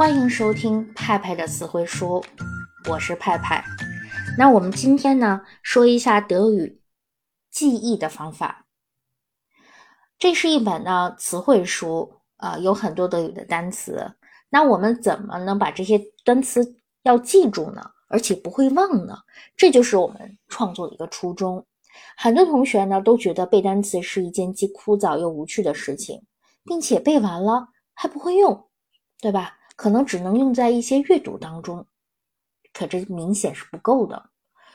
欢迎收听派派的词汇书，我是派派。那我们今天呢，说一下德语记忆的方法。这是一本呢词汇书啊，有很多德语的单词。那我们怎么能把这些单词要记住呢？而且不会忘呢？这就是我们创作的一个初衷。很多同学呢都觉得背单词是一件既枯燥又无趣的事情，并且背完了还不会用，对吧？可能只能用在一些阅读当中，可这明显是不够的。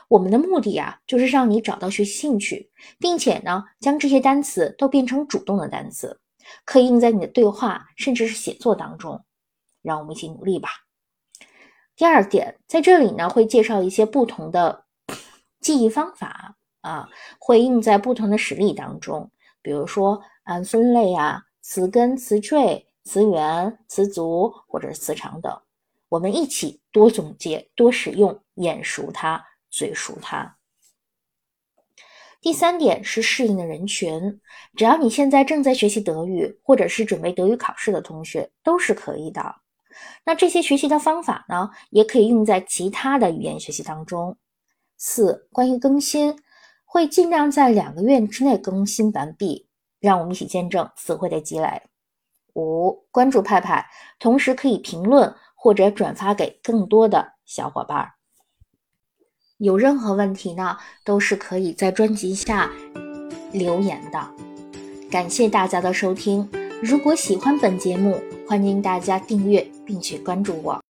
我们的目的啊，就是让你找到学习兴趣，并且呢，将这些单词都变成主动的单词，可以用在你的对话甚至是写作当中。让我们一起努力吧。第二点，在这里呢，会介绍一些不同的 记忆方法啊，会用在不同的实例当中，比如说按分类啊，词根、词缀。词源、词组或者是词长等，我们一起多总结、多使用，眼熟它、嘴熟它。第三点是适应的人群，只要你现在正在学习德语，或者是准备德语考试的同学，都是可以的。那这些学习的方法呢，也可以用在其他的语言学习当中。四、关于更新，会尽量在两个月之内更新完毕。让我们一起见证词汇的积累。五，关注派派，同时可以评论或者转发给更多的小伙伴。有任何问题呢，都是可以在专辑下留言的。感谢大家的收听，如果喜欢本节目，欢迎大家订阅并且关注我。